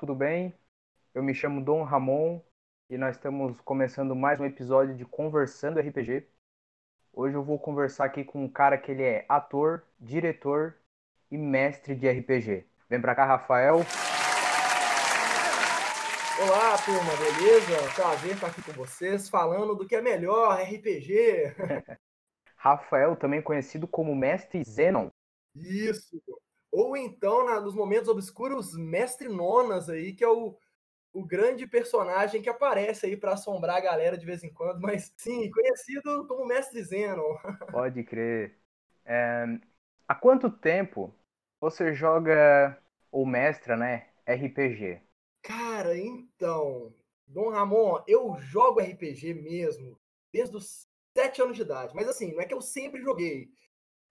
tudo bem? Eu me chamo Dom Ramon e nós estamos começando mais um episódio de Conversando RPG. Hoje eu vou conversar aqui com um cara que ele é ator, diretor e mestre de RPG. Vem pra cá, Rafael. Olá, turma, beleza? Prazer estar aqui com vocês, falando do que é melhor, RPG. Rafael, também conhecido como Mestre Zenon. Isso. Ou então, na, nos momentos obscuros, Mestre Nonas aí, que é o, o grande personagem que aparece aí para assombrar a galera de vez em quando, mas sim, conhecido como Mestre Zenon. Pode crer. É, há quanto tempo você joga ou mestra, né, RPG? Cara, então, Dom Ramon, eu jogo RPG mesmo desde os sete anos de idade. Mas assim, não é que eu sempre joguei.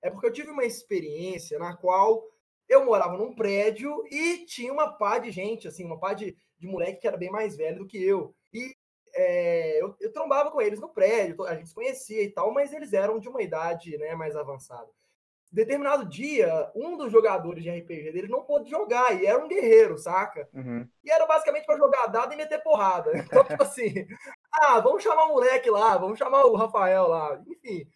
É porque eu tive uma experiência na qual eu morava num prédio e tinha uma pá de gente, assim, uma pá de, de moleque que era bem mais velho do que eu. E é, eu, eu, trombava com eles no prédio, a gente se conhecia e tal, mas eles eram de uma idade né, mais avançada. Determinado dia, um dos jogadores de RPG dele não pôde jogar, e era um guerreiro, saca? Uhum. E era basicamente para jogar dado e meter porrada. Então, tipo assim, ah, vamos chamar o moleque lá, vamos chamar o Rafael lá, enfim.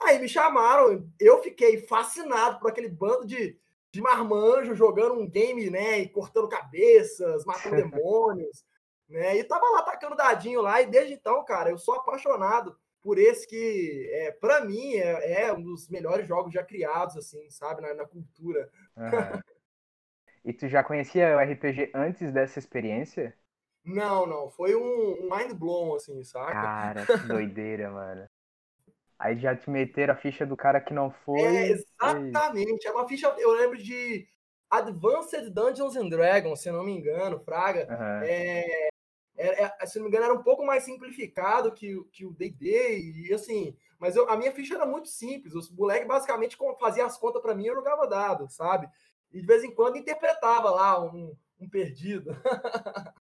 Aí me chamaram, eu fiquei fascinado por aquele bando de de marmanjo jogando um game, né, e cortando cabeças, matando demônios, né? E tava lá tacando dadinho lá e desde então, cara, eu sou apaixonado por esse que, é, para mim, é, é, um dos melhores jogos já criados, assim, sabe, na, na cultura. Uhum. E tu já conhecia o RPG antes dessa experiência? Não, não. Foi um, um mind blown, assim, saca? Cara, que doideira, mano. Aí já te meteram a ficha do cara que não foi. É, exatamente. E... É uma ficha. Eu lembro de Advanced Dungeons and Dragons, se não me engano, Fraga. Uhum. É, se não me engano, era um pouco mais simplificado que, que o DD, e assim. Mas eu, a minha ficha era muito simples. Os moleques basicamente faziam as contas para mim e eu jogava dado, sabe? E de vez em quando interpretava lá um, um perdido.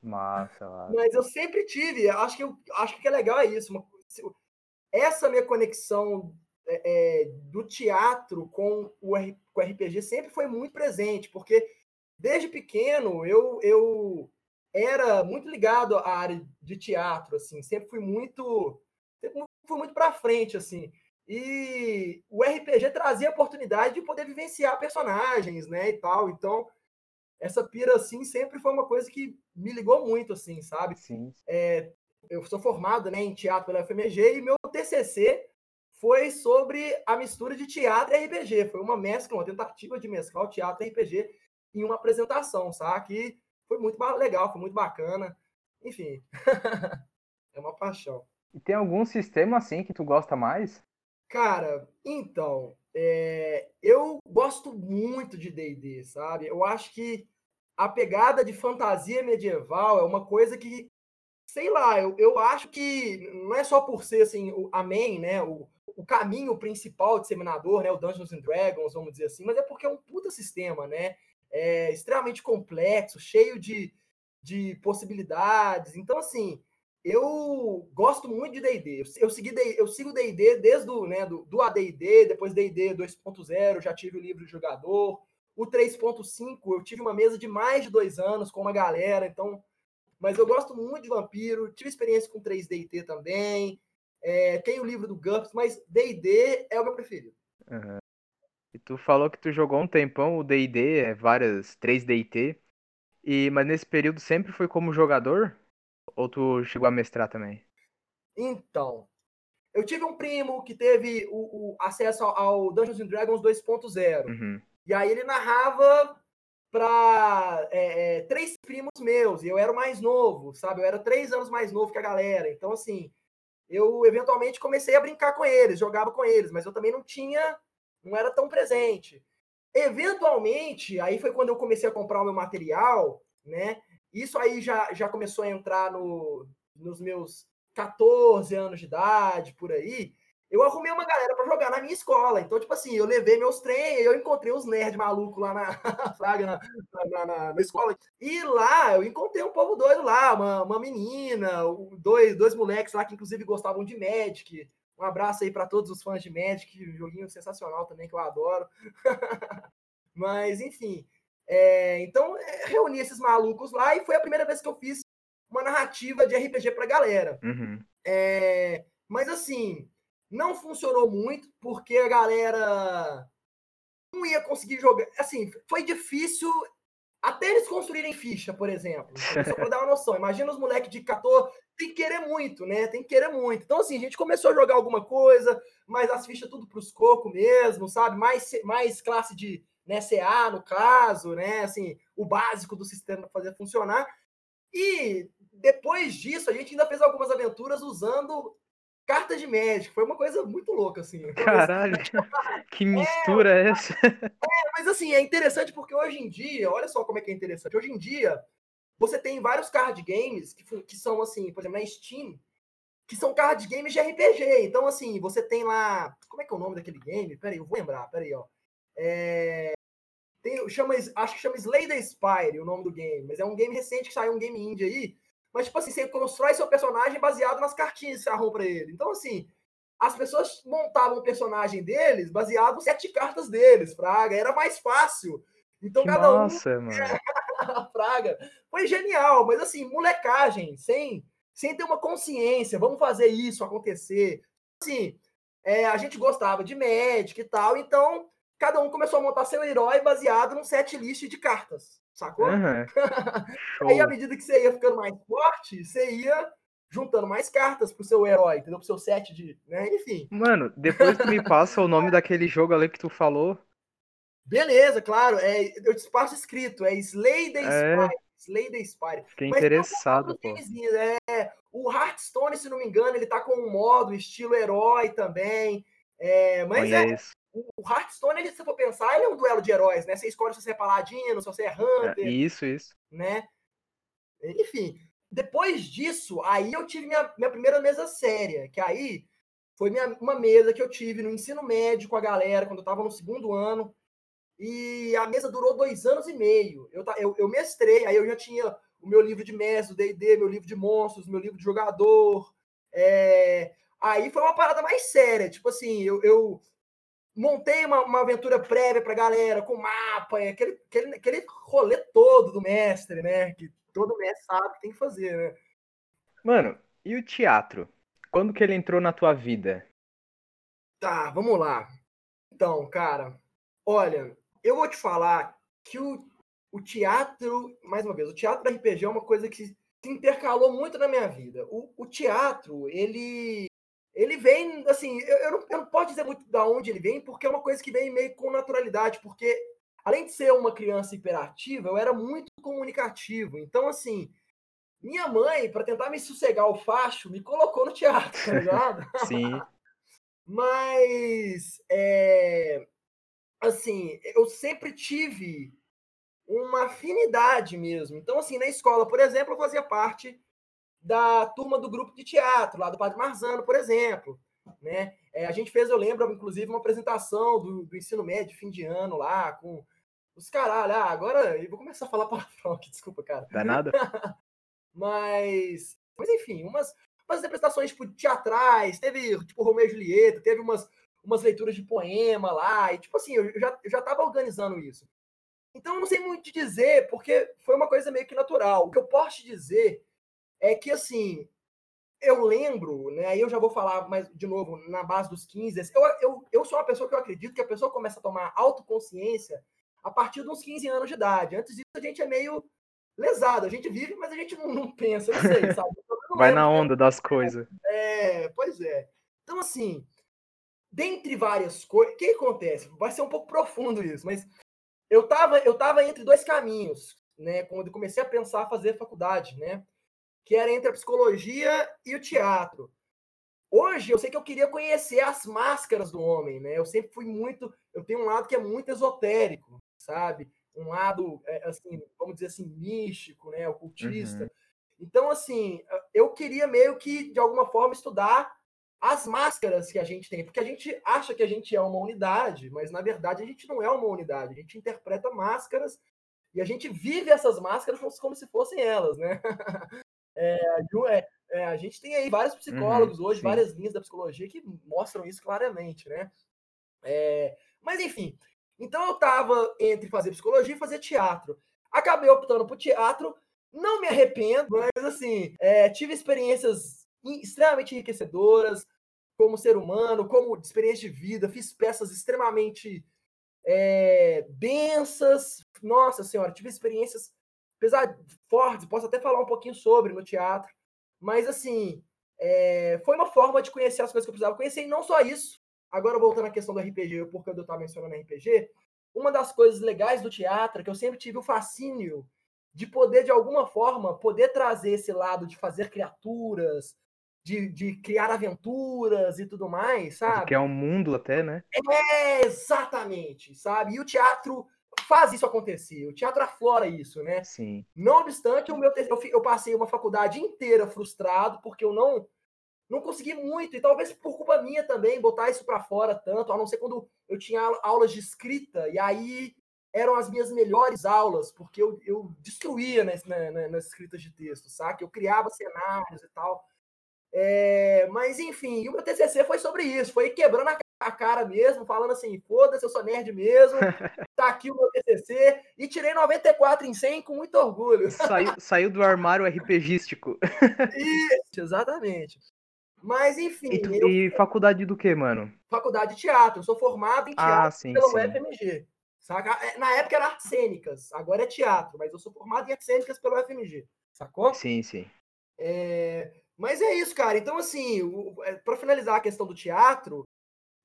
Massa, massa. Mas eu sempre tive, acho que, eu, acho que é legal é isso. Uma, essa minha conexão é, é, do teatro com o, com o RPG sempre foi muito presente, porque desde pequeno eu, eu era muito ligado à área de teatro, assim, sempre fui muito sempre fui muito para frente, assim. E o RPG trazia a oportunidade de poder vivenciar personagens, né, e tal. Então, essa pira assim sempre foi uma coisa que me ligou muito, assim, sabe? Sim. É, eu sou formado né, em teatro pela FMG e meu TCC foi sobre a mistura de teatro e RPG. Foi uma mescla, uma tentativa de mesclar o teatro e RPG em uma apresentação, sabe? Que foi muito legal, foi muito bacana. Enfim, é uma paixão. E tem algum sistema assim que tu gosta mais? Cara, então, é... eu gosto muito de D&D, sabe? Eu acho que a pegada de fantasia medieval é uma coisa que sei lá, eu, eu acho que não é só por ser assim, o, a main, né? O, o caminho principal de Seminador, né? O Dungeons and Dragons, vamos dizer assim, mas é porque é um puta sistema, né? É extremamente complexo, cheio de, de possibilidades. Então, assim, eu gosto muito de D&D. Eu, segui, eu sigo D&D desde o, né, do, do AD&D, depois D&D 2.0, já tive o livro de jogador. O 3.5, eu tive uma mesa de mais de dois anos com uma galera, então mas eu gosto muito de vampiro, tive experiência com 3D também, é, tem o livro do GURPS, mas D&D é o meu preferido. Uhum. E tu falou que tu jogou um tempão o D&D, é, várias 3D e mas nesse período sempre foi como jogador? Ou tu chegou a mestrar também? Então, eu tive um primo que teve o, o acesso ao Dungeons and Dragons 2.0. Uhum. E aí ele narrava para é, é, três primos meus, e eu era o mais novo, sabe? Eu era três anos mais novo que a galera. Então, assim, eu eventualmente comecei a brincar com eles, jogava com eles, mas eu também não tinha, não era tão presente. Eventualmente, aí foi quando eu comecei a comprar o meu material, né? Isso aí já, já começou a entrar no, nos meus 14 anos de idade, por aí eu arrumei uma galera para jogar na minha escola. Então, tipo assim, eu levei meus trem, eu encontrei uns nerds malucos lá na, fraga, na, na, na, na, escola. E lá eu encontrei um povo doido lá, uma, uma menina, dois, dois moleques lá que inclusive gostavam de Magic. Um abraço aí para todos os fãs de Magic, um joguinho sensacional também que eu adoro. Mas, enfim, É, então, é, reuni esses malucos lá e foi a primeira vez que eu fiz uma narrativa de RPG pra galera. Uhum. É, mas assim, não funcionou muito porque a galera não ia conseguir jogar. Assim, foi difícil até eles construírem ficha, por exemplo. Só para dar uma noção. Imagina os moleques de 14, tem que querer muito, né? Tem que querer muito. Então, assim, a gente começou a jogar alguma coisa, mas as fichas tudo para os cocos mesmo, sabe? Mais, mais classe de né, CA, no caso, né? Assim, o básico do sistema para fazer funcionar. E depois disso, a gente ainda fez algumas aventuras usando cartas de Magic. Foi uma coisa muito louca, assim. Caralho, que mistura é, é essa? É, mas assim, é interessante porque hoje em dia, olha só como é que é interessante. Hoje em dia, você tem vários card games que, que são assim, por exemplo, na Steam, que são card games de RPG. Então, assim, você tem lá. Como é que é o nome daquele game? Peraí, eu vou lembrar, peraí, ó. É, tem, chama, acho que chama Slay the Spire o nome do game, mas é um game recente que saiu, um game indie aí. Mas, tipo assim, você constrói seu personagem baseado nas cartinhas que você arruma pra ele. Então, assim, as pessoas montavam o personagem deles baseado nas sete cartas deles, Praga. Era mais fácil. Então, que cada nossa, um. Mano. Praga. Foi genial, mas assim, molecagem, sem, sem ter uma consciência, vamos fazer isso acontecer. Assim, é, a gente gostava de Magic e tal, então cada um começou a montar seu herói baseado num set list de cartas, sacou? Uhum. Aí, à medida que você ia ficando mais forte, você ia juntando mais cartas pro seu herói, entendeu? Pro seu set de. Né? Enfim. Mano, depois tu me passa o nome daquele jogo ali que tu falou. Beleza, claro. É, eu te passo escrito, é Slay the É. Spire. Slay the Spire. Fiquei Mas interessado, pô. É, o Hearthstone, se não me engano, ele tá com um modo estilo herói também. É, mas é, Conheço. O Hearthstone, ele, se você for pensar, ele é um duelo de heróis, né? Você escolhe se você é paladino, se você é É, hunter, Isso, isso. né? Enfim, depois disso, aí eu tive minha, minha primeira mesa séria, que aí foi minha, uma mesa que eu tive no ensino médio com a galera, quando eu estava no segundo ano, e a mesa durou dois anos e meio. Eu, eu, eu mestrei, aí eu já tinha o meu livro de mestre, do D&D, meu livro de monstros, meu livro de jogador, é, aí foi uma parada mais séria, tipo assim, eu, eu montei uma, uma aventura prévia pra galera, com mapa, e aquele, aquele, aquele rolê todo do mestre, né? Que todo mestre sabe que tem que fazer, né? Mano, e o teatro? Quando que ele entrou na tua vida? Tá, vamos lá. Então, cara, olha, eu vou te falar que o, o teatro, mais uma vez, o teatro RPG é uma coisa que se intercalou muito na minha vida. O, o teatro, ele ele vem, assim, eu, eu, não, eu não posso dizer muito da onde ele vem, porque é uma coisa que vem meio com naturalidade, porque além de ser uma criança hiperativa, eu era muito comunicativo. Então, assim, minha mãe, para tentar me sossegar o facho, me colocou no teatro, tá ligado? Sim. Mas, é, assim, eu sempre tive uma afinidade mesmo. Então, assim, na escola, por exemplo, eu fazia parte da turma do grupo de teatro, lá do Padre Marzano, por exemplo. Né? É, a gente fez, eu lembro, inclusive, uma apresentação do, do ensino médio, fim de ano, lá, com os caralho. Ah, agora eu vou começar a falar palavrão aqui, desculpa, cara. Dá nada? Mas, mas enfim, umas, umas apresentações tipo, teatrais, teve tipo Romeu e Julieta, teve umas, umas leituras de poema lá, e tipo assim, eu já, eu já tava organizando isso. Então eu não sei muito te dizer, porque foi uma coisa meio que natural. O que eu posso te dizer é que assim, eu lembro, né? Aí eu já vou falar mais de novo na base dos 15. Eu, eu, eu sou uma pessoa que eu acredito que a pessoa começa a tomar autoconsciência a partir de uns 15 anos de idade. Antes disso, a gente é meio lesado. A gente vive, mas a gente não, não pensa, eu não sei, sabe? Não Vai na onda das coisas. É, pois é. Então, assim, dentre várias coisas, o que acontece? Vai ser um pouco profundo isso, mas eu tava, eu tava entre dois caminhos, né? Quando eu comecei a pensar fazer faculdade, né? Que era entre a psicologia e o teatro. Hoje eu sei que eu queria conhecer as máscaras do homem, né? Eu sempre fui muito, eu tenho um lado que é muito esotérico, sabe? Um lado, é, assim, vamos dizer assim, místico, né? Ocultista. Uhum. Então, assim, eu queria meio que, de alguma forma, estudar as máscaras que a gente tem, porque a gente acha que a gente é uma unidade, mas na verdade a gente não é uma unidade, a gente interpreta máscaras e a gente vive essas máscaras como, como se fossem elas, né? É, é, é, a gente tem aí vários psicólogos Uhum, hoje, sim. várias linhas da psicologia que mostram isso claramente, né? É, mas enfim, Então eu estava entre fazer psicologia e fazer teatro. Acabei optando por teatro, não me arrependo, mas assim, é, tive experiências extremamente enriquecedoras como ser humano, como experiência de vida, fiz peças extremamente é, densas. Nossa senhora, tive experiências apesar fortes, posso até falar um pouquinho sobre no teatro, mas assim, é, foi uma forma de conhecer as coisas que eu precisava conhecer, e não só isso. Agora, voltando à questão do RPG, porque eu estava mencionando RPG, uma das coisas legais do teatro é que eu sempre tive o fascínio de poder, de alguma forma, poder trazer esse lado de fazer criaturas, de, de criar aventuras e tudo mais, sabe? Que é um mundo até, né? É, exatamente, sabe? E o teatro faz isso acontecer, o teatro aflora isso, né? Sim. Não obstante, o meu eu, eu passei uma faculdade inteira frustrado porque eu não não consegui muito e talvez por culpa minha também botar isso para fora tanto, a não ser quando eu tinha aulas de escrita e aí eram as minhas melhores aulas porque eu, eu destruía nas, nas, nas escritas de texto, saca? Eu criava cenários e tal. É, mas enfim, o meu TCC foi sobre isso, foi quebrando a a cara mesmo, falando assim, foda-se, eu sou nerd mesmo, tá aqui o meu TCC, e tirei 94 em 100 com muito orgulho. Saiu, saiu do armário RPGístico. Isso, exatamente. Mas, enfim... E, tu, eu... e, faculdade do que, mano? Faculdade de teatro, eu sou formado em ah, teatro ah, sim, pelo sim. FMG. Saca? É, na época era artes cênicas, agora é teatro, mas eu sou formado em artes cênicas pelo FMG, sacou? Sim, sim. É... Mas é isso, cara. Então, assim, é, para finalizar a questão do teatro,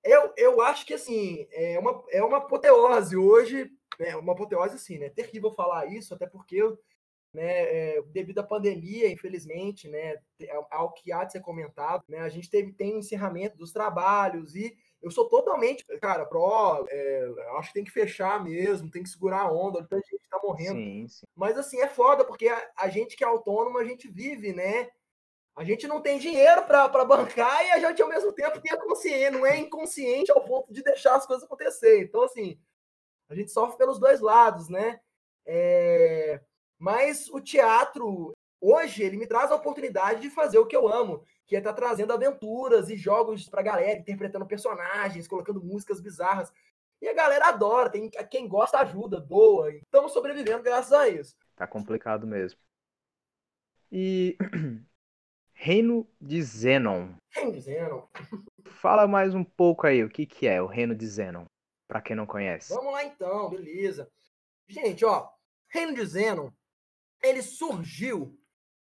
eu, eu acho que, assim, é uma, é uma apoteose hoje, é uma apoteose, assim, né? É terrível falar isso, até porque, né, é, devido à pandemia, infelizmente, né, ao que há de ser comentado, né, a gente teve, tem o um encerramento dos trabalhos e eu sou totalmente, cara, pro, é, acho que tem que fechar mesmo, tem que segurar a onda, a gente tá morrendo. Sim, sim. Mas, assim, é foda, porque a, a gente que é autônomo, a gente vive, né, a gente não tem dinheiro para bancar e a gente, ao mesmo tempo, tem a consciência, não é inconsciente ao ponto de deixar as coisas acontecer. Então, assim, a gente sofre pelos dois lados, né? É... Mas o teatro, hoje, ele me traz a oportunidade de fazer o que eu amo, que é estar tá trazendo aventuras e jogos para galera, interpretando personagens, colocando músicas bizarras. E a galera adora, tem quem gosta ajuda, doa. Estamos sobrevivendo graças a isso. Tá complicado mesmo. E Reino de Zenon. Reino de Zenon. Fala mais um pouco aí, o que, que é o Reino de Zenon, para quem não conhece. Vamos lá então, beleza. Gente, ó, Reino de Zenon, ele surgiu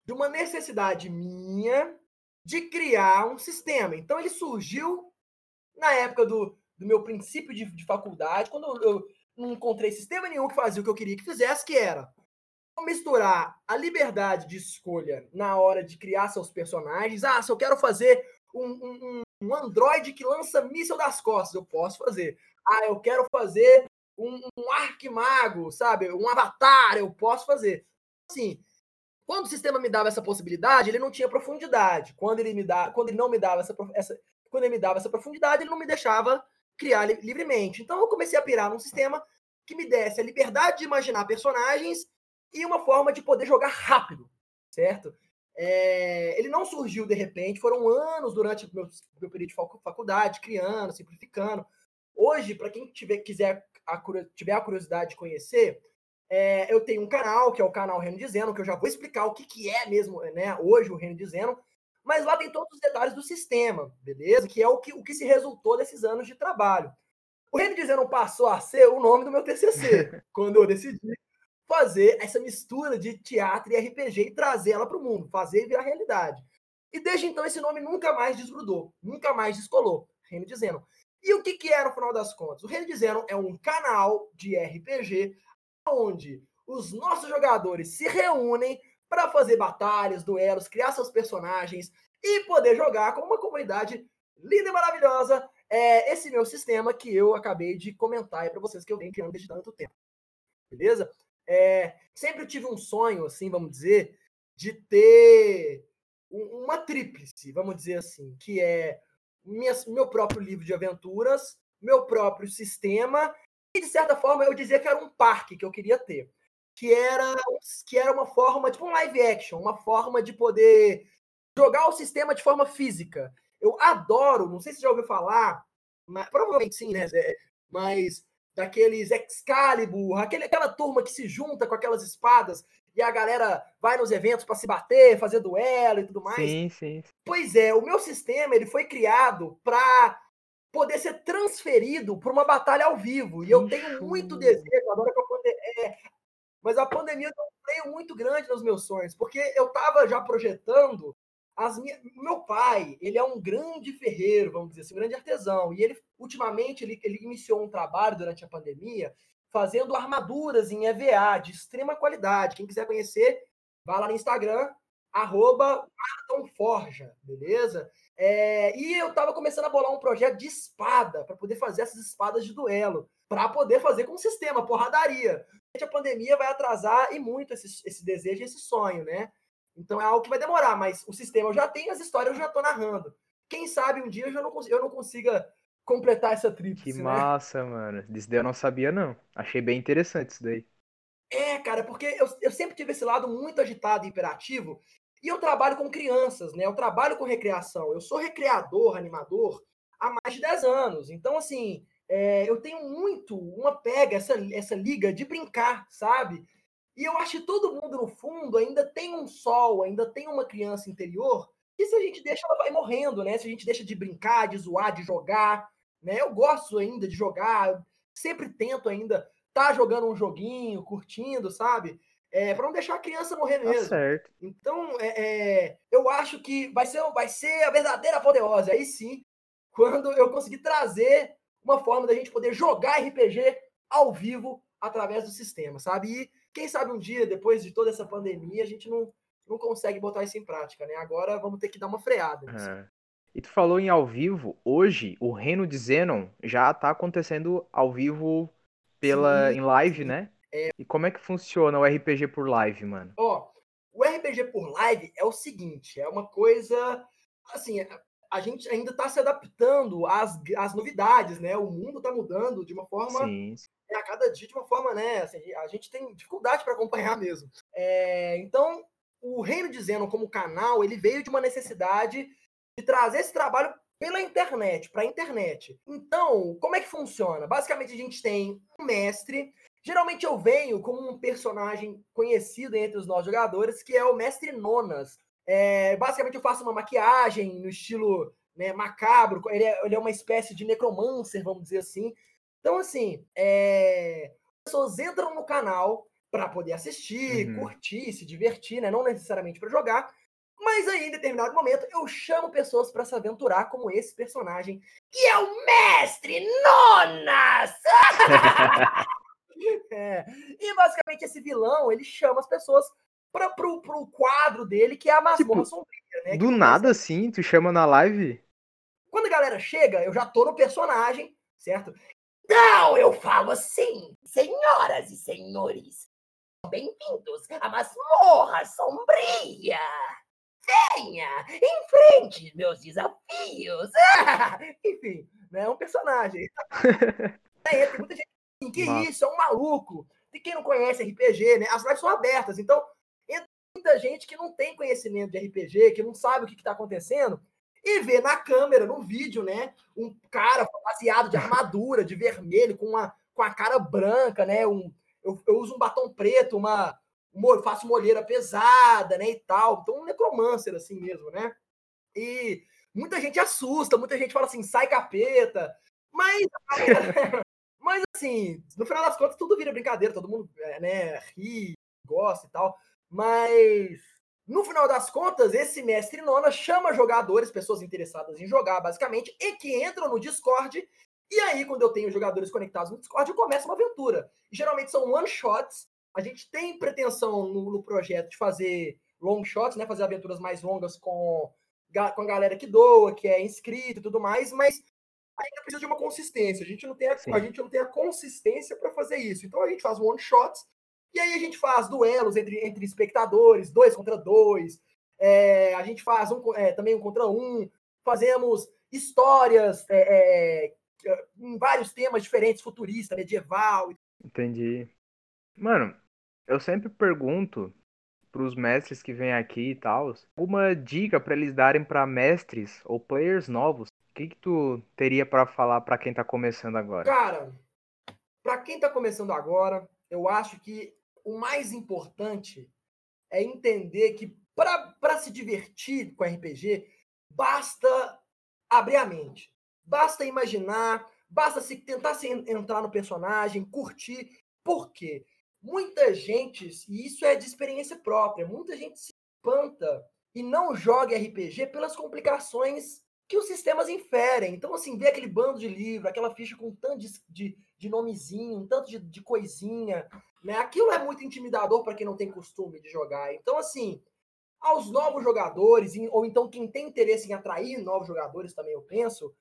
de uma necessidade minha de criar um sistema. Então ele surgiu na época do, do meu princípio de, de faculdade, quando eu, eu não encontrei sistema nenhum que fazia o que eu queria que fizesse, que era misturar a liberdade de escolha na hora de criar seus personagens. Ah, se eu quero fazer um, um, um androide que lança míssil das costas, eu posso fazer. Ah, eu quero fazer um, um arquimago, sabe? Um avatar, eu posso fazer. Assim, quando o sistema me dava essa possibilidade, ele não tinha profundidade. Quando ele me dá, quando ele não me dava essa, essa quando ele me dava essa profundidade, ele não me deixava criar li livremente. Então eu comecei a pirar num sistema que me desse a liberdade de imaginar personagens e uma forma de poder jogar rápido, certo? É, ele não surgiu de repente, foram anos durante o meu, meu período de faculdade, criando, simplificando. Hoje, para quem tiver, quiser a, tiver a curiosidade de conhecer, é, eu tenho um canal, que é o canal Reino de Zeno, que eu já vou explicar o que, que é mesmo né, hoje o Reino de Zeno, mas lá tem todos os detalhes do sistema, beleza? Que é o que, o que se resultou desses anos de trabalho. O Reino de Zeno passou a ser o nome do meu TCC, quando eu decidi fazer essa mistura de teatro e RPG e trazer ela para o mundo, fazer virar realidade. E desde então esse nome nunca mais desgrudou, nunca mais descolou. Reino de. E o que, que é no final das contas? O Reino de é um canal de RPG onde os nossos jogadores se reúnem para fazer batalhas, duelos, criar seus personagens e poder jogar com uma comunidade linda e maravilhosa. É esse meu sistema que eu acabei de comentar para vocês que eu venho criando desde tanto tempo. Beleza? É, sempre tive um sonho, assim, vamos dizer, de ter uma tríplice, vamos dizer assim, que é minha, meu próprio livro de aventuras, meu próprio sistema, e de certa forma eu dizia que era um parque que eu queria ter. Que era, que era uma forma, tipo um live action, uma forma de poder jogar o sistema de forma física. Eu adoro, não sei se você já ouviu falar, mas, provavelmente sim, né? Mas daqueles Excalibur, aquele, aquela turma que se junta com aquelas espadas e a galera vai nos eventos para se bater, fazer duelo e tudo mais. Sim, sim. Pois é, o meu sistema ele foi criado para poder ser transferido para uma batalha ao vivo. E eu tenho muito desejo, agora a pandemia. É, mas a pandemia deu um freio muito grande nos meus sonhos, porque eu estava já projetando as minhas. Meu pai, ele é um grande ferreiro, vamos dizer assim, um grande artesão. E ele, ultimamente, ele, ele iniciou um trabalho durante a pandemia fazendo armaduras em EVA de extrema qualidade. Quem quiser conhecer, vá lá no Instagram, arroba Forja, beleza? É, e eu estava começando a bolar um projeto de espada para poder fazer essas espadas de duelo, para poder fazer com o sistema, porradaria. A pandemia vai atrasar e muito esse, esse desejo, esse sonho, né? Então é algo que vai demorar, mas o sistema eu já tenho, as histórias eu já estou narrando. Quem sabe um dia eu, já não, eu não consiga completar essa tríplice, Que né? massa, mano. Isso daí eu não sabia, não. Achei bem interessante isso daí. É, cara, porque eu, eu sempre tive esse lado muito agitado e imperativo, e eu trabalho com crianças, né? Eu trabalho com recreação. Eu sou recreador, animador há mais de 10 anos. Então, assim, é, eu tenho muito uma pega, essa, essa liga de brincar, sabe? E eu acho que todo mundo, no fundo, ainda tem um sol, ainda tem uma criança interior, e se a gente deixa, ela vai morrendo, né? Se a gente deixa de brincar, de zoar, de jogar, né? Eu gosto ainda de jogar, sempre tento ainda estar tá jogando um joguinho, curtindo, sabe? É, para não deixar a criança morrer Tá mesmo. certo. Então, é, é, eu acho que vai ser, vai ser a verdadeira apoteose. Aí sim, quando eu conseguir trazer uma forma da gente poder jogar RPG ao vivo através do sistema, sabe? E quem sabe um dia, depois de toda essa pandemia, a gente não, não consegue botar isso em prática, né? Agora vamos ter que dar uma freada. nisso. É. E tu falou em ao vivo, hoje o Reino de Zenon já tá acontecendo ao vivo pela Sim, em live, né? E como é que funciona o RPG por live, mano? Ó, o RPG por live é o seguinte, é uma coisa assim, a- gente ainda está se adaptando às, às novidades, né? O mundo está mudando de uma forma Sim, a cada dia de uma forma, né? Assim, a gente tem dificuldade para acompanhar mesmo. É, então, o Reino de Zenon como canal, ele veio de uma necessidade de trazer esse trabalho pela internet, para a internet. Então, como é que funciona? Basicamente, a gente tem um mestre. Geralmente eu venho como um personagem conhecido entre os nossos jogadores, que é o Mestre Nonas. É, basicamente, eu faço uma maquiagem no estilo né, macabro. Ele é, ele é uma espécie de necromancer, vamos dizer assim. Então, assim, é, as pessoas entram no canal para poder assistir, Uhum. curtir, se divertir, né? não necessariamente para jogar. Mas aí, em determinado momento, eu chamo pessoas para se aventurar como esse personagem, que é o Mestre Nonas! É. E basicamente esse vilão, ele chama as pessoas para pro, pro quadro dele, que é a masmorra Tipo, sombria, né? Do começa- nada assim, tu chama na live? Quando a galera chega, eu já tô no personagem, certo? Não, eu falo assim, senhoras e senhores. Bem-vindos à masmorra sombria. Venha, enfrente meus desafios. Enfim, né? É um personagem. É, tem muita gente assim, que Massa. isso, é um maluco. E quem não conhece RPG, né? As lives são abertas, então muita gente que não tem conhecimento de RPG, que não sabe o que está acontecendo, e vê na câmera, no vídeo, né? Um cara fantasiado de armadura, de vermelho, com, uma, com a cara branca, né? Um, eu, eu uso um batom preto, uma, uma faço uma olheira pesada, né? E tal. Então, um necromancer, assim mesmo, né? E muita gente assusta, muita gente fala assim, sai capeta. Mas, mas assim, no final das contas, tudo vira brincadeira, todo mundo é, né, ri, gosta e tal. Mas no final das contas, esse mestre nona chama jogadores, pessoas interessadas em jogar, basicamente, e que entram no Discord. E aí, quando eu tenho jogadores conectados no Discord, eu começo uma aventura. E, geralmente são one shots. A gente tem pretensão no, no projeto de fazer long shots, né? Fazer aventuras mais longas com, com a galera que doa, que é inscrito e tudo mais, mas ainda precisa de uma consistência. A gente não tem a, Sim. a, gente não tem a consistência para fazer isso. Então a gente faz one shots e aí a gente faz duelos entre, entre espectadores, dois contra dois. É, a gente faz um, é, também um contra um. Fazemos histórias é, é, em vários temas diferentes, futurista, medieval. Entendi. Mano, eu sempre pergunto pros mestres que vêm aqui e tal, alguma dica pra eles darem pra mestres ou players novos. O que que tu teria pra falar pra quem tá começando agora? Cara, para quem está começando agora, eu acho que o mais importante é entender que para se divertir com RPG, basta abrir a mente, basta imaginar, basta se tentar se entrar no personagem, curtir. Por quê? Muita gente, e isso é de experiência própria, muita gente se espanta e não joga RPG pelas complicações que os sistemas inferem. Então, assim, ver aquele bando de livro, aquela ficha com um tanto de, de, de nomezinho, um tanto de, de coisinha, né? Aquilo é muito intimidador para quem não tem costume de jogar. Então, assim, aos novos jogadores, ou então quem tem interesse em atrair novos jogadores também, eu penso,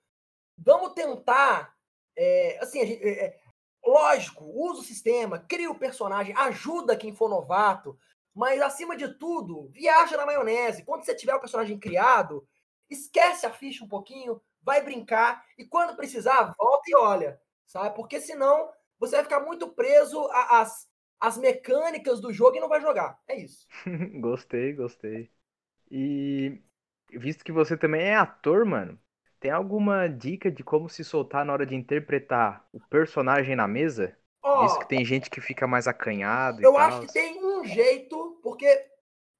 vamos tentar, é, assim, gente, é, é, lógico, usa o sistema, cria o personagem, ajuda quem for novato, mas acima de tudo, viaja na maionese. Quando você tiver o personagem criado, esquece a ficha um pouquinho, vai brincar e quando precisar, volta e olha, sabe? Porque senão você vai ficar muito preso às, às mecânicas do jogo e não vai jogar. É isso. gostei, gostei. E visto que você também é ator, mano, tem alguma dica de como se soltar na hora de interpretar o personagem na mesa? Oh, que tem gente que fica mais acanhado. Eu acho que tem um jeito, porque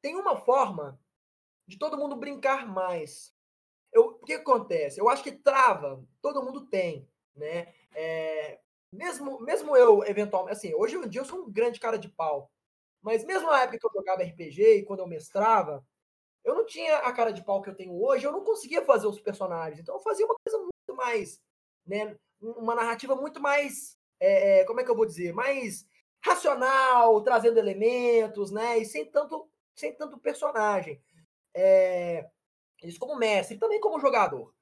tem uma forma de todo mundo brincar mais. Eu, o que acontece? Eu acho que trava, todo mundo tem, né? É, mesmo, mesmo eu, eventualmente, assim, hoje em dia eu sou um grande cara de pau, mas mesmo na época que eu jogava RPG e quando eu mestrava, eu não tinha a cara de pau que eu tenho hoje, eu não conseguia fazer os personagens, então eu fazia uma coisa muito mais, né, uma narrativa muito mais, é, é como é que eu vou dizer, mais racional, trazendo elementos, né, e sem tanto, sem tanto personagem. É, isso como mestre, também como jogador.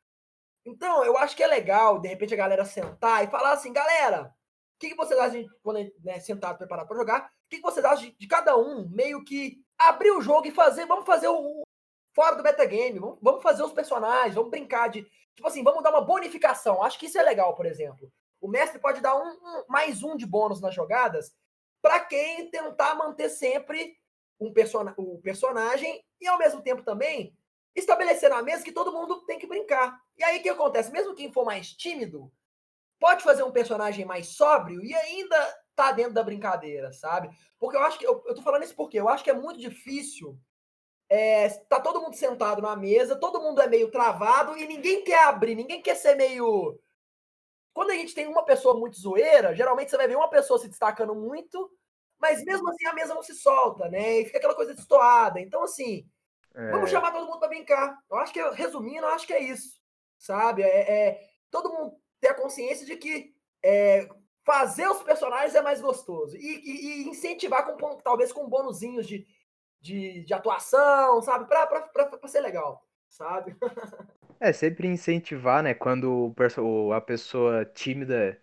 Então, eu acho que é legal, de repente, a galera sentar e falar assim, galera, o que, que vocês acham, quando né, sentado, preparado para jogar, o que, que vocês acham de, de, cada um meio que abrir o jogo e fazer, vamos fazer o, o fora do metagame, vamos, vamos fazer os personagens, vamos brincar de, tipo assim, vamos dar uma bonificação. Acho que isso é legal, por exemplo. O mestre pode dar um, um mais um de bônus nas jogadas para quem tentar manter sempre um person o personagem e, ao mesmo tempo, também estabelecer na mesa que todo mundo tem que brincar. E aí o que acontece? Mesmo quem for mais tímido, pode fazer um personagem mais sóbrio e ainda tá dentro da brincadeira, sabe? Porque eu acho que. Eu, eu tô falando isso porque eu acho que é muito difícil. É, tá todo mundo sentado na mesa, todo mundo é meio travado e ninguém quer abrir, ninguém quer ser meio. Quando a gente tem uma pessoa muito zoeira, geralmente você vai ver uma pessoa se destacando muito, mas mesmo assim a mesa não se solta, né? E fica aquela coisa destoada. Então, assim, é... Vamos chamar todo mundo para brincar. Eu acho que, resumindo, eu acho que é isso. Sabe? É, é todo mundo ter a consciência de que é, fazer os personagens é mais gostoso. E, e, e, incentivar com talvez com bônusinhos de, de, de atuação, sabe? Para ser legal, sabe? é, sempre incentivar, né? Quando a pessoa tímida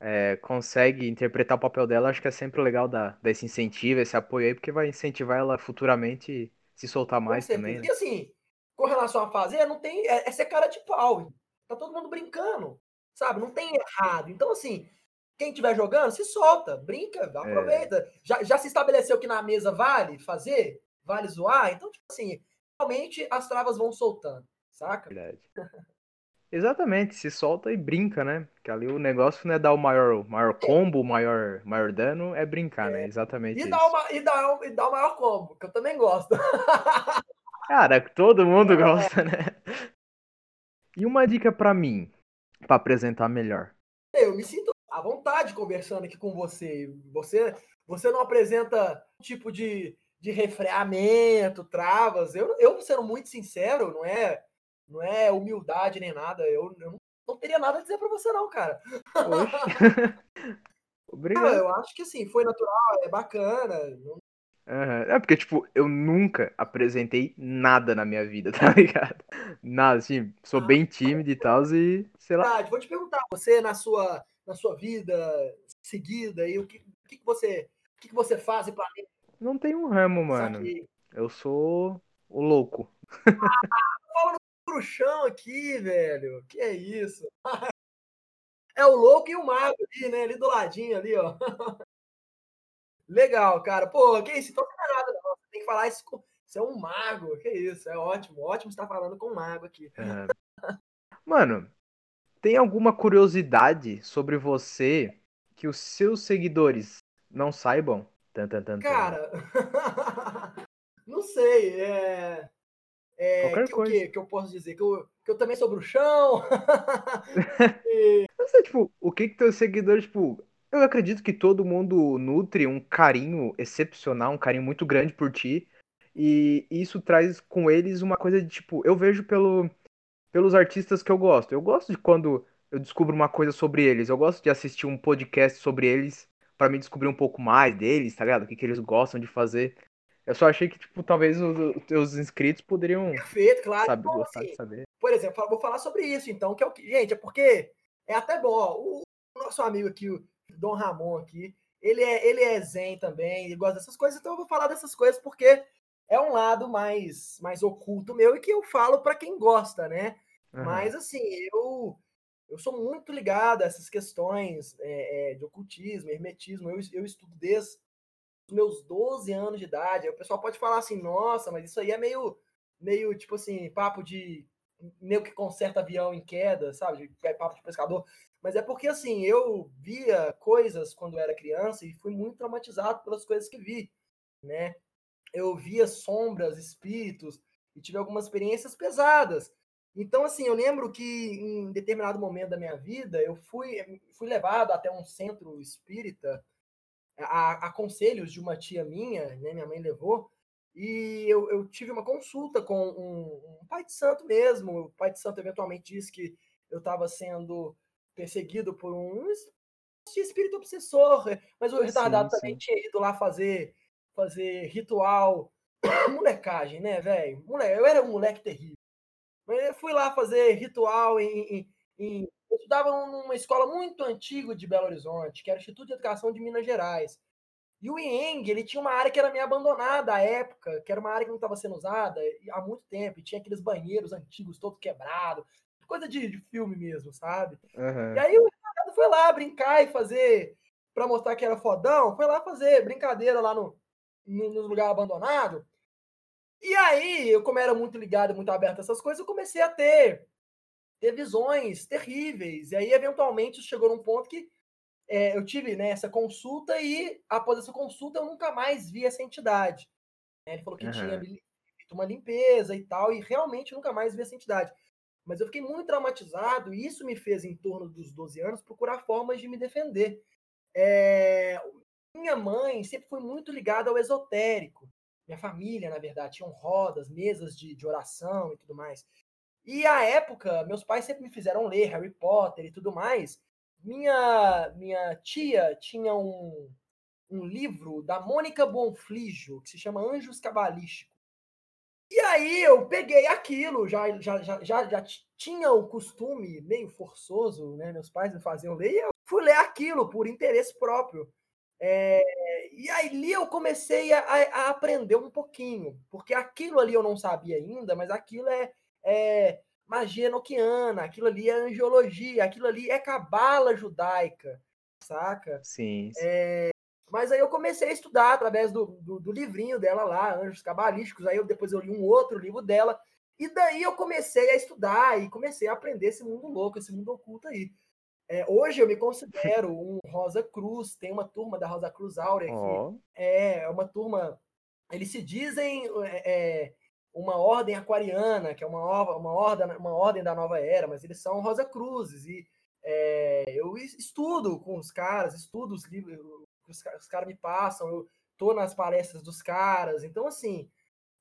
é, consegue interpretar o papel dela, acho que é sempre legal dar, dar esse incentivo, esse apoio aí, porque vai incentivar ela futuramente se soltar mais também. Né? E assim, com relação a fazer, não tem. É, é ser cara de pau. Tá todo mundo brincando. Sabe? Não tem errado. Então, assim, quem estiver jogando, se solta, brinca, é. aproveita. É. Já, já se estabeleceu que na mesa vale fazer? Vale zoar? Então, tipo assim, realmente as travas vão soltando, saca? Verdade. Exatamente, se solta e brinca, né? Que ali o negócio não é dar o maior, maior combo, o maior, maior dano, é brincar, né? Exatamente. E isso. dá, uma, e, dá, e dá o maior combo, que eu também gosto. Cara, todo mundo é. gosta, né? E uma dica para mim, para apresentar melhor. Eu me sinto à vontade conversando aqui com você. Você, você não apresenta tipo de, de refreamento, travas. Eu, eu, sendo muito sincero, não é não é humildade nem nada. Eu, eu não teria nada a dizer para você, não, cara. Obrigado. Ah, eu acho que sim, foi natural, é bacana. Não... Uhum. É porque, tipo, eu nunca apresentei nada na minha vida, tá ligado? Nada, assim, sou ah, bem tímido e tal, e sei lá. Vou te perguntar, você na sua, na sua vida seguida, e o que, o que, você, o que, você faz e planeja? Não tem um ramo, mano. Eu sou o louco. Ah, pro chão aqui, velho. Que é isso? É o louco e o mago ali, né? Ali do ladinho, ali, ó. Legal, cara. Pô, que isso? Então não é nada, não. Tem que falar isso com. Você é um mago. Que isso? É ótimo. Ótimo estar falando com um mago aqui. É. Mano, tem alguma curiosidade sobre você que os seus seguidores não saibam? Tan, tan, tan. Cara, não sei. É, é, Qualquer que, o coisa. que, que eu posso dizer? Que eu, que eu também sou bruxão? Não sei, tipo, o que que teus seguidores, tipo, eu acredito que todo mundo nutre um carinho excepcional, um carinho muito grande por ti. E isso traz com eles uma coisa de, tipo, eu vejo pelo, pelos artistas que eu gosto. Eu gosto de quando eu descubro uma coisa sobre eles. Eu gosto de assistir um podcast sobre eles pra me descobrir um pouco mais deles, tá ligado? O que que eles gostam de fazer. Eu só achei que, tipo, talvez os, teus inscritos poderiam Perfeito, claro. saber, Então, gostar assim, de saber. por exemplo, vou falar sobre isso, então, que é o que. Gente, é porque é até bom. ó, o nosso amigo aqui, o Dom Ramon aqui, ele é, ele é zen também, ele gosta dessas coisas, então eu vou falar dessas coisas porque é um lado mais, mais oculto meu e que eu falo para quem gosta, né? Aham. Mas assim, eu eu sou muito ligado a essas questões é, é, de ocultismo, hermetismo. Eu, eu estudo desde meus 12 anos de idade. Aí o pessoal pode falar assim, nossa, mas isso aí é meio, meio tipo assim, papo de meio que conserta avião em queda, sabe? É papo de pescador. Mas é porque assim, eu via coisas quando era criança e fui muito traumatizado pelas coisas que vi, né? Eu via sombras, espíritos e tive algumas experiências pesadas. Então, assim, eu lembro que em determinado momento da minha vida, eu fui, fui levado até um centro espírita, a, a conselhos de uma tia minha, né? Minha mãe levou, e eu, eu tive uma consulta com um, um pai de santo mesmo. O pai de santo eventualmente disse que eu estava sendo perseguido por um espírito obsessor, mas o retardado Sim, também sim. tinha ido lá fazer, fazer ritual. Molecagem, né, velho? Eu era um moleque terrível. Eu fui lá fazer ritual em. em- estudava numa escola muito antiga de Belo Horizonte, que era o Instituto de Educação de Minas Gerais. E o IENG, ele tinha uma área que era meio abandonada à época, que era uma área que não estava sendo usada há muito tempo, e tinha aqueles banheiros antigos todos quebrados, coisa de, de filme mesmo, sabe? E Aham. aí o retardado foi lá brincar e fazer, pra mostrar que era fodão, foi lá fazer brincadeira lá no, no, nos lugares abandonados. E aí, eu, como era muito ligado, muito aberto a essas coisas, eu comecei a ter visões terríveis. E aí, eventualmente, chegou num ponto que é, eu tive né, essa consulta e, após essa consulta, eu nunca mais vi essa entidade. né? Ele falou que tinha Aham. me- feito uma limpeza e tal, e realmente nunca mais vi essa entidade. Mas eu fiquei muito traumatizado e isso me fez, em torno dos 12 anos, procurar formas de me defender. É, minha mãe sempre foi muito ligada ao esotérico. Minha família, na verdade, tinham rodas, mesas de, de oração e tudo mais. E à época, meus pais sempre me fizeram ler Harry Potter e tudo mais. Minha, minha tia tinha um, um livro da Mônica Bonflijo, que se chama Anjos Cabalísticos. E aí eu peguei aquilo, já, já, já, já, já tinha o costume meio forçoso, né? Meus pais me faziam ler, e eu fui ler aquilo por interesse próprio. É, e ali eu comecei a- a aprender um pouquinho, porque aquilo ali eu não sabia ainda, mas aquilo é, é magia enoquiana, aquilo ali é angiologia, aquilo ali é cabala judaica, saca? Sim, sim. Mas aí eu comecei a estudar através do, do, do livrinho dela lá, Anjos Cabalísticos. Aí eu, depois eu li um outro livro dela. E daí eu comecei a estudar e comecei a aprender esse mundo louco, esse mundo oculto aí. É, hoje eu me considero um Rosa Cruz, tem uma turma da Rosa Cruz Áurea que Ó, é é uma turma. Eles se dizem é, é, uma ordem aquariana, que é uma, uma, ordem, uma ordem da nova era, mas eles são Rosa Cruzes. E é, eu es- estudo com os caras, estudo os livros que os, os caras me passam, eu tô nas palestras dos caras. Então, assim,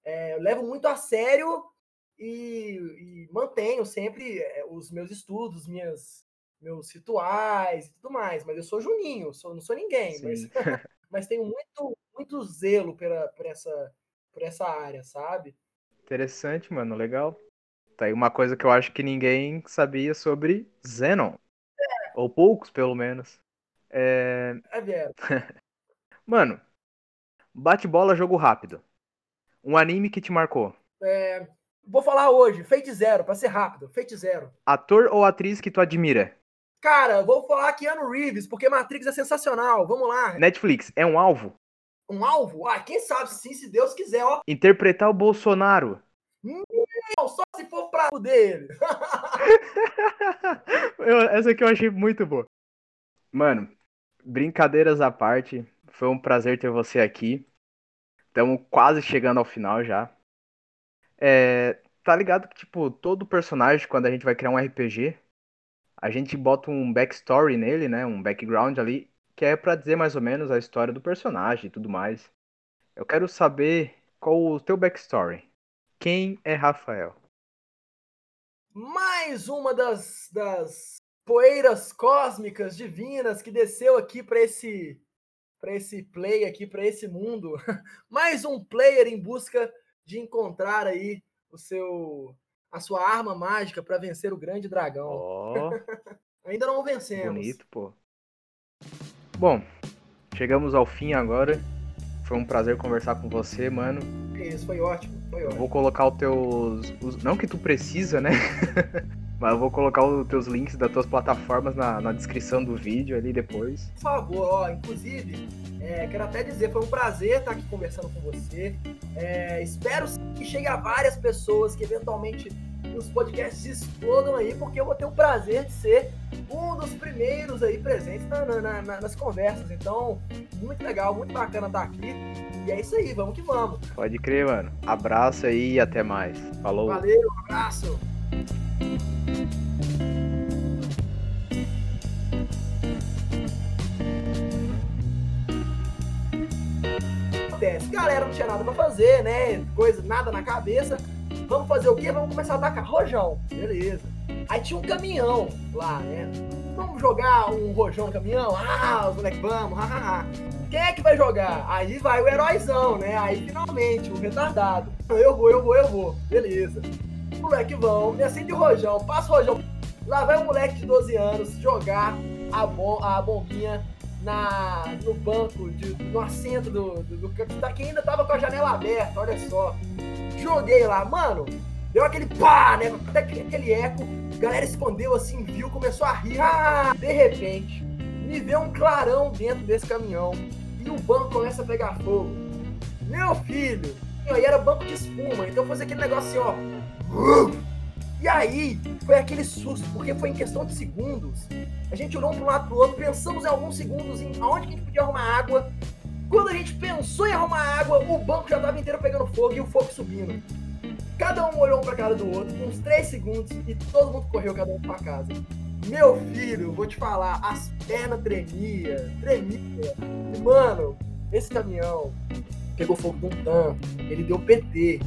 é, eu levo muito a sério e, e mantenho sempre é, os meus estudos, minhas, meus rituais e tudo mais. Mas eu sou Juninho, sou, não sou ninguém, mas, mas tenho muito, muito zelo pela, por, essa, por essa área, sabe? Interessante, mano. Legal. Tá aí uma coisa que eu acho que ninguém sabia sobre Zenon. Ou poucos, pelo menos. É... É. Mano, bate-bola, jogo rápido. Um anime que te marcou. É, vou falar hoje, Fate Zero, pra ser rápido, Fate Zero. Ator ou atriz que tu admira. Cara, vou falar Keanu Reeves, porque Matrix é sensacional. Vamos lá. Netflix, é um alvo? Um alvo? Ah, quem sabe sim, se Deus quiser, ó. Interpretar o Bolsonaro. Não, só se for pra fuder ele. Eu- essa aqui eu achei muito boa. Mano, brincadeiras à parte, foi um prazer ter você aqui. Estamos quase chegando ao final já. É, tá ligado que, tipo, todo personagem, quando a gente vai criar um RPG, a gente bota um backstory nele, né? Um background ali, que é para dizer mais ou menos a história do personagem e tudo mais. Eu quero saber qual o teu backstory. Quem é Rafael? Mais uma das, das poeiras cósmicas divinas que desceu aqui para esse para esse play aqui, para esse mundo. Mais um player em busca de encontrar aí o seu a sua arma mágica para vencer o grande dragão. Oh, Ainda não vencemos. bonito, pô. Bom, chegamos ao fim agora. Foi um prazer conversar com você, mano. Isso foi ótimo, foi Eu ótimo. vou colocar os teus. os- Não que tu precisa, né? Mas eu vou colocar os teus links das tuas plataformas na, na descrição do vídeo ali depois. Por favor, ó, inclusive, é, quero até dizer, foi um prazer estar aqui conversando com você. É, espero que chegue a várias pessoas que eventualmente os podcasts explodam aí, porque eu vou ter o prazer de ser um dos primeiros aí presentes na- na- na- na- nas conversas. Então, muito legal, muito bacana estar aqui. E é isso aí, vamos que vamos. Pode crer, mano. Abraço aí e até mais. Falou. Valeu, um abraço. Galera não tinha nada pra fazer, né? Coisa, nada na cabeça. Vamos fazer o quê? Vamos começar a atacar rojão. Beleza. Aí tinha um caminhão lá, né? Vamos jogar um rojão no caminhão? Ah, os moleques, vamos. Quem é que vai jogar? Aí vai o heróizão, né? Aí finalmente, o retardado. Eu vou, eu vou, eu vou. Beleza. Moleque vão, me acende o rojão, passa o rojão. Lá vai um moleque de 12 anos jogar a, bom, a bombinha na, no banco, de, no assento do, do, do da quem ainda tava com a janela aberta, olha só. Joguei lá, mano, deu aquele pá, né? Até aquele, eco, a galera escondeu assim, viu, começou a rir. Ah, de repente, me vê um clarão dentro desse caminhão e o banco começa a pegar fogo. Meu filho, e era banco de espuma, então fazia aquele negócio assim, ó. E aí, foi aquele susto, porque foi em questão de segundos. A gente olhou um pro lado pro outro, pensamos em alguns segundos em aonde que a gente podia arrumar água. Quando a gente pensou em arrumar água, o banco já tava inteiro pegando fogo e o fogo subindo. Cada um olhou um pra cara do outro, uns três segundos, e todo mundo correu cada um pra casa. Meu filho, vou te falar, as pernas tremia, tremia. E, mano, esse caminhão pegou fogo de um tanto, ele deu PT.